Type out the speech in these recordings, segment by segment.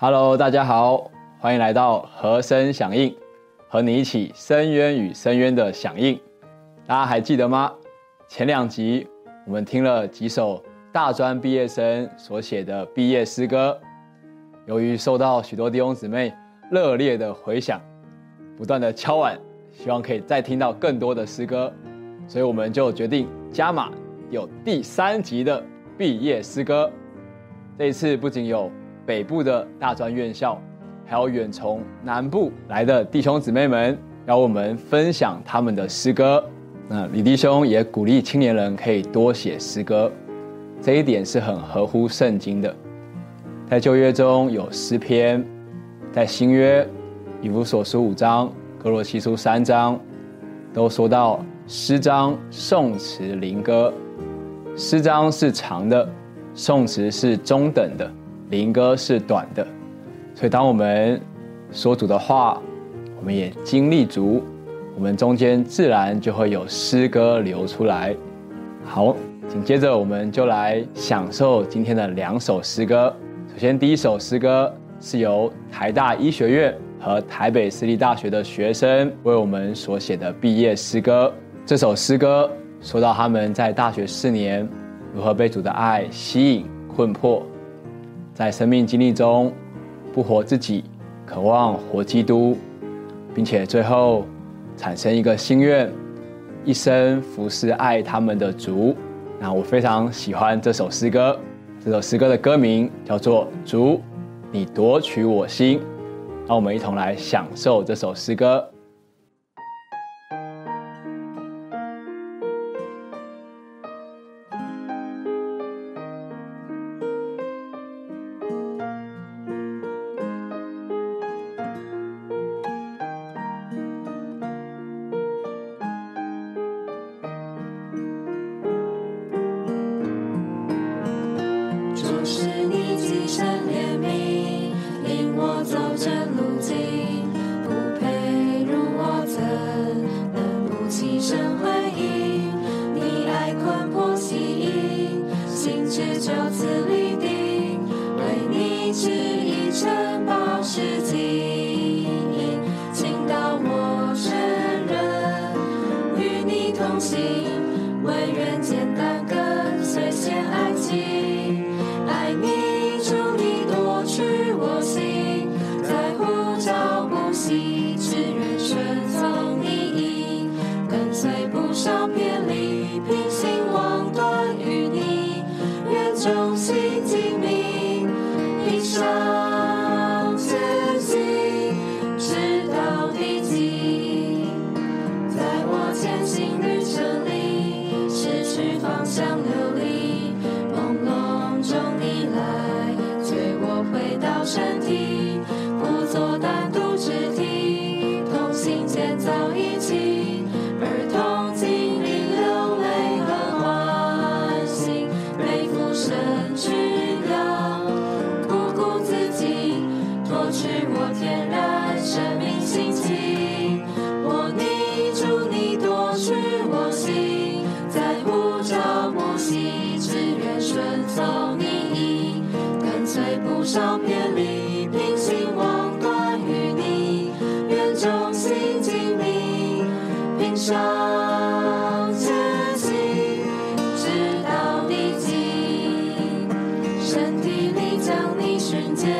Hello，大家好，欢迎来到和声响应，和你一起深渊与深渊的响应。大家还记得吗？前两集我们听了几首大专毕业生所写的毕业诗歌，由于受到许多弟兄姊妹热烈的回响，不断的敲碗，希望可以再听到更多的诗歌，所以我们就决定加码，有第三集的毕业诗歌。这一次不仅有北部的大专院校，还有远从南部来的弟兄姊妹们，要我们分享他们的诗歌。那李弟兄也鼓励青年人可以多写诗歌，这一点是很合乎圣经的。在旧约中有诗篇，在新约以弗所书五章、哥罗西书三章，都说到诗章、颂词、灵歌。诗章是长的，颂词是中等的，灵歌是短的。所以，当我们说主的话，我们也经历足，我们中间自然就会有诗歌流出来。好，紧接着我们就来享受今天的两首诗歌。首先，第一首诗歌是由台大医学院和台北私立大学的学生为我们所写的毕业诗歌。这首诗歌说到他们在大学四年如何被主的爱吸引、困迫，在生命经历中不活自己，渴望活基督，并且最后产生一个心愿，一生服侍爱他们的主。那我非常喜欢这首诗歌，这首诗歌的歌名叫做《主，你夺取我心》。让我们一同来享受这首诗歌。随不少偏离，平行妄断与你，愿忠心精明，并上前行，直到地极。身体里将你寻见，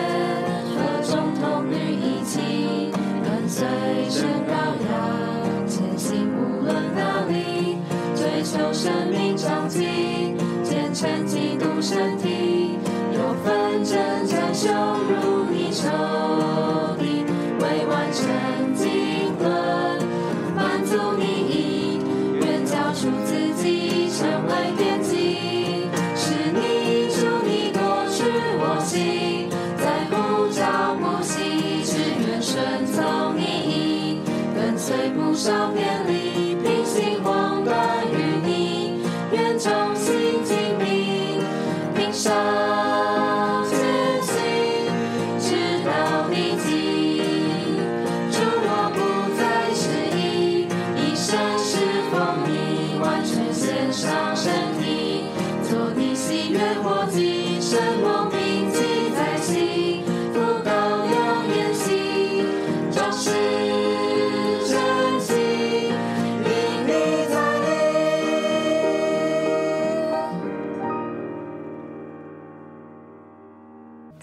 和众同女一起跟随神羔羊前行，无论哪里，追求生命长进，虔诚基督身体，有纷争占羞辱你仇敌，未完成经纶，满足你意，愿交出自己，成为奠基，是你主你夺取我心，在乎照不息，只愿顺从你意，跟随不少偏离，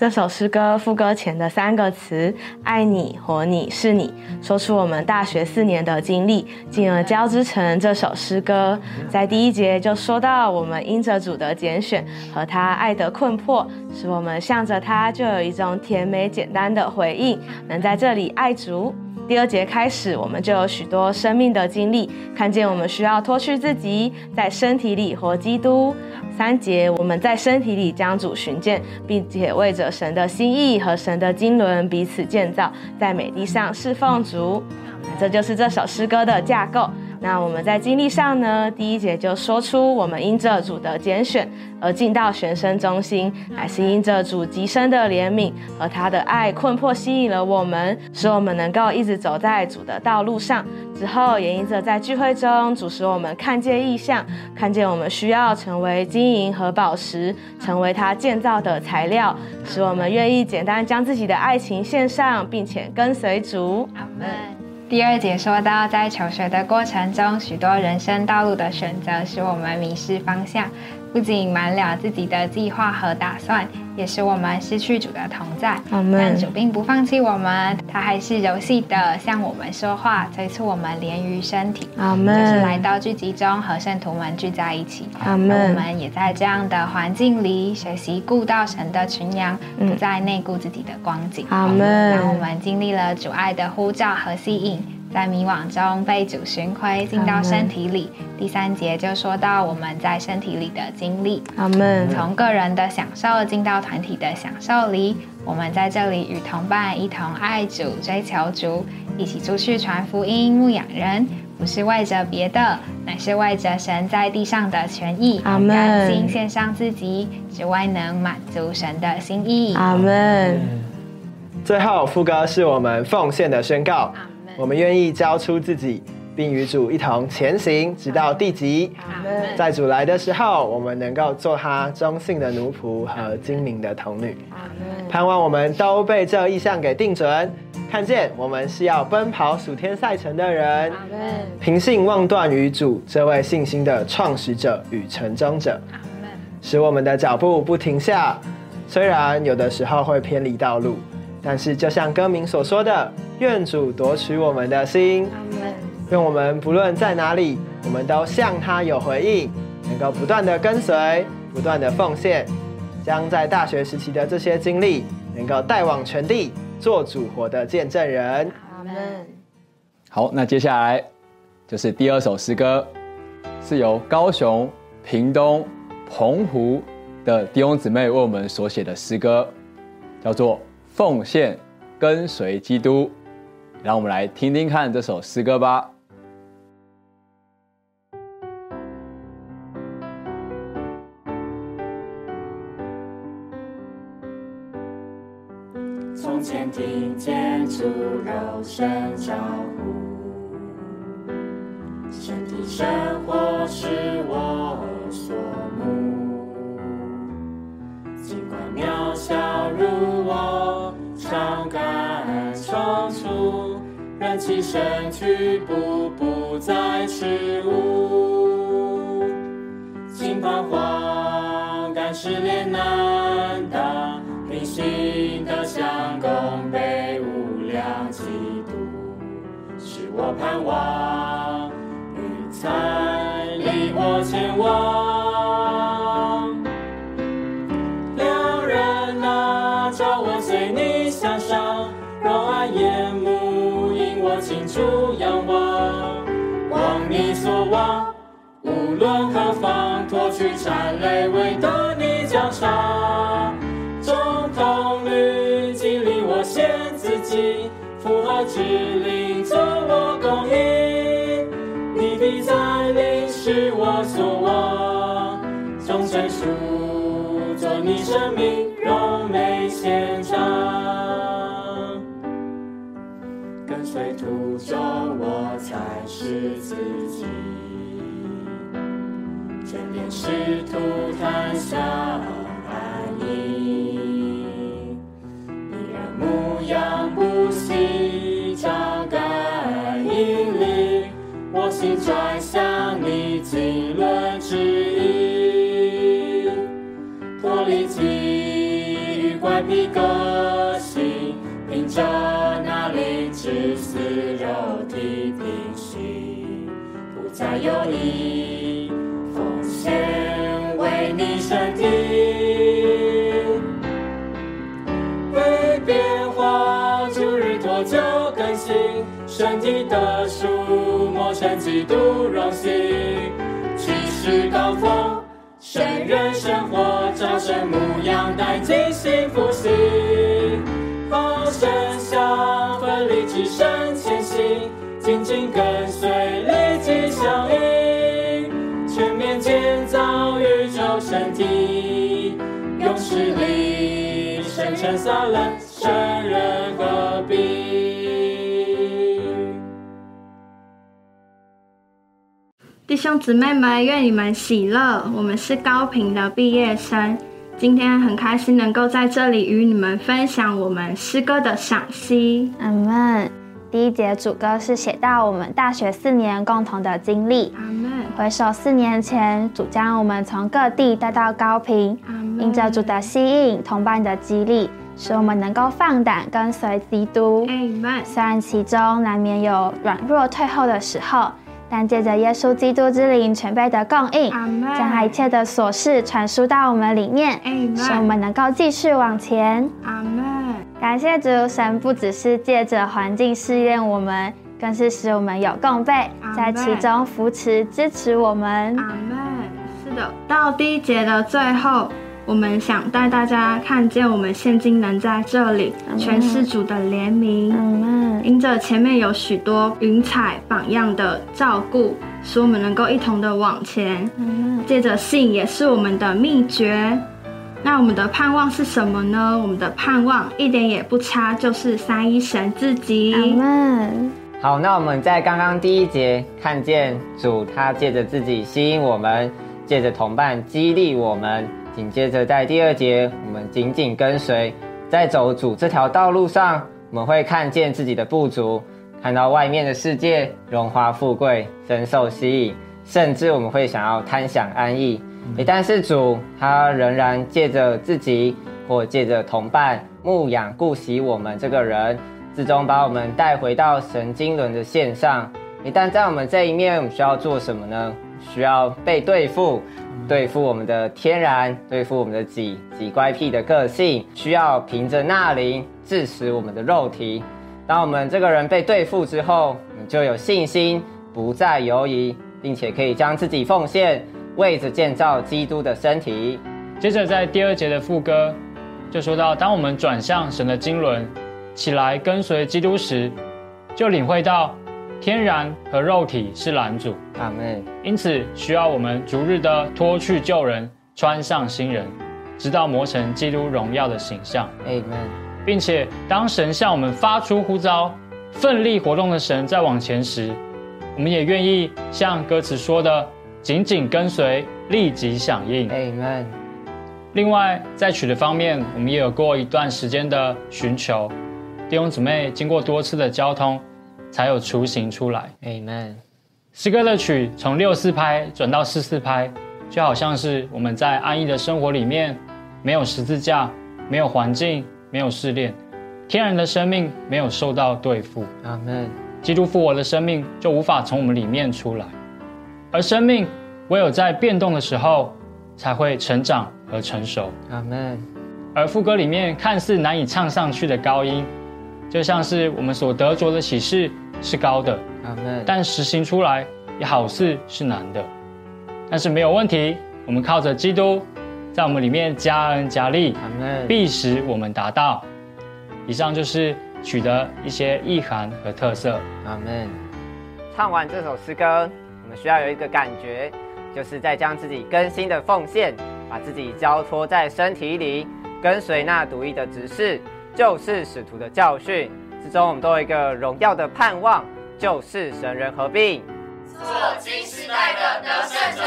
这首诗歌副歌前的三个词“爱你”“活你”“是你”，说出我们大学四年的经历，进而交织成这首诗歌。在第一节就说到，我们因着主的拣选和他爱的困迫，使我们向着他就有一种甜美简单的回应，能在这里爱主。第二节开始，我们就有许多生命的经历，看见我们需要脱去自己，在身体里活基督。三节，我们在身体里将主寻见，并且为着神的心意和神的经纶彼此建造，在美地上侍奉主。这就是这首诗歌的架构。那我们在经历上呢，第一节就说出我们因着主的拣选而进到玄生中心，乃是因着主极深的怜悯和他的爱困迫吸引了我们，使我们能够一直走在主的道路上。之后也因着在聚会中，主使我们看见异象，看见我们需要成为金银和宝石，成为他建造的材料，使我们愿意简单将自己的爱情献上，并且跟随主。阿门。第二节说到，在求学的过程中，许多人生道路的选择使我们迷失方向，不仅瞒了自己的计划和打算，也使我们失去主的同在。但主并不放弃我们，他还是柔细的向我们说话，催促我们连于身体。阿门。就是来到聚集中和圣徒们聚在一起。阿门。我们也在这样的环境里学习顾到神的群羊，不再内顾自己的光景。阿门。当我们经历了主爱的呼召和吸引。在迷惘中被主寻回，进到身体里。第三节就说到我们在身体里的经历。阿门。从个人的享受进到团体的享受里，我们在这里与同伴一同爱主、追求主，一起出去传福音、牧养人，不是为着别的，乃是为着神在地上的权益。阿门。甘心献上自己，只为能满足神的心意。阿门。最后副歌是我们奉献的宣告。我们愿意交出自己，并与主一同前行，直到地极。在主来的时候，我们能够做他忠信的奴仆和精明的童女。盼望我们都被这意向给定准，看见我们是要奔跑属天赛程的人。凭信望断于主这位信心的创始者与成终者，使我们的脚步不停下。虽然有的时候会偏离道路。但是，就像歌名所说的，愿主夺取我们的心。愿我们不论在哪里，我们都向他有回应，能够不断的跟随，不断的奉献，将在大学时期的这些经历，能够带往全地，做主活的见证人。阿门。好，那接下来就是第二首诗歌，是由高雄、屏东、澎湖的弟兄姊妹为我们所写的诗歌，叫做。奉献，跟随基督，让我们来听听看这首诗歌吧。从前听见主柔声招呼，身体生活是我所慕，尽管渺小。常敢闯出，燃起身躯，步步在耻辱。心彷徨，敢失恋难当，平心的相公被无量嫉妒，是我盼望，与彩离我前往。论何方，脱去缠累，为得你奖赏。众童女经历我献自己，符合指令，做我供应。你必在临是我所望，众成熟，做你生命荣美现场。随途中，我才是自己。全面试图谈笑安逸，你然牧羊不息，照感引领，我心转向你经纶之意，脱离机遇怪癖。凭着那灵致死肉体平息，不再有意变化逐日脱旧更新，身体的数磨成基督荣幸，去世高峰。圣人生活，朝圣牧羊，带进幸福心。好生相分离，起身前行，紧紧跟随，立即响应。力生成撒冷，圣人何必。弟兄姊妹们，愿你们喜乐。我们是高频的毕业生，今天很开心能够在这里与你们分享我们诗歌的赏析。阿门。第一节主歌是写到我们大学四年共同的经历。回首四年前，主将我们从各地带到高平，因着主的吸引、同伴的激励，使我们能够放胆跟随基督。虽然其中难免有软弱退后的时候。但借着耶稣基督之灵全备的供应，将他一切的琐事传输到我们里面，使我们能够继续往前。阿门。感谢主，神不只是借着环境试验我们，更是使我们有共备，在其中扶持支持我们。阿门。是的，到第一节的最后。我们想带大家看见，我们现今能在这里，全是主的怜悯。因着前面有许多云彩榜样的照顾，使我们能够一同的往前。借着信也是我们的秘诀。那我们的盼望是什么呢？我们的盼望一点也不差，就是三一神自己。好，那我们在刚刚第一节看见主，他借着自己吸引我们，借着同伴激励我们。紧接着，在第二节，我们紧紧跟随，在走主这条道路上，我们会看见自己的不足，看到外面的世界荣华富贵，深受吸引，甚至我们会想要贪享安逸。但是主他仍然借着自己或借着同伴牧养顾惜我们这个人，最终把我们带回到神经轮的线上。但在我们这一面，我们需要做什么呢？需要被对付。对付我们的天然，对付我们的己己乖僻的个性，需要凭着那灵致死我们的肉体。当我们这个人被对付之后，你就有信心，不再犹疑，并且可以将自己奉献，为着建造基督的身体。接着在第二节的副歌，就说到，当我们转向神的经纶，起来跟随基督时，就领会到。天然和肉体是拦阻，阿门。因此需要我们逐日的脱去旧人，穿上新人，直到磨成基督荣耀的形象，阿门。并且当神向我们发出呼召，奋力活动的神在往前时，我们也愿意像歌词说的，紧紧跟随，立即响应，Amen。另外在取的方面，我们也有过一段时间的寻求，弟兄姊妹经过多次的交通。才有雏形出来。Amen。诗歌的曲从六四拍转到四四拍，就好像是我们在安逸的生活里面，没有十字架，没有环境，没有试炼，天然的生命没有受到对付。阿门。基督复活的生命就无法从我们里面出来，而生命唯有在变动的时候，才会成长和成熟。阿门。而副歌里面看似难以唱上去的高音，就像是我们所得着的启示。是高的，但实行出来也好似是难的，但是没有问题。我们靠着基督，在我们里面加恩加力，必使我们达到。以上就是取得一些意涵和特色。阿门。唱完这首诗歌，我们需要有一个感觉，就是在将自己更新的奉献，把自己交托在身体里，跟随那独一的指示，就是使徒的教训。之中，我们都有一个荣耀的盼望，就是神人合并，做新时代的得胜者。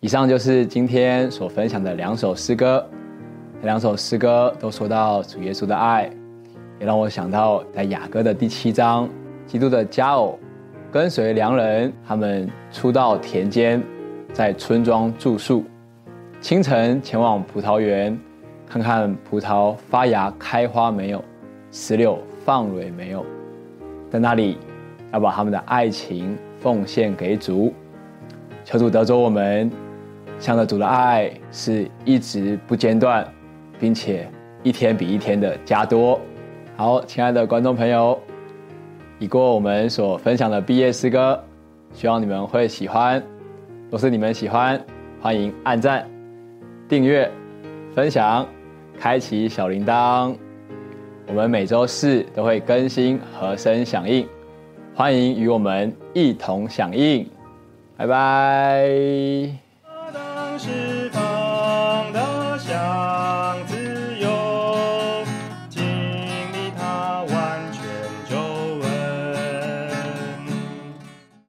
以上就是今天所分享的两首诗歌，这两首诗歌都说到主耶稣的爱，也让我想到在雅歌的第七章，基督的佳偶跟随良人，他们出到田间，在村庄住宿，清晨前往葡萄园，看看葡萄发芽开花没有，石榴放蕊没有，在那里要把他们的爱情奉献给主，求主得着我们，向着主的爱是一直不间断，并且一天比一天的加多。好，亲爱的观众朋友，已过我们所分享的毕业诗歌，希望你们会喜欢。若是你们喜欢，欢迎按赞、订阅、分享。开启小铃铛，我们每周四都会更新和声响应，欢迎与我们一同响应，拜拜。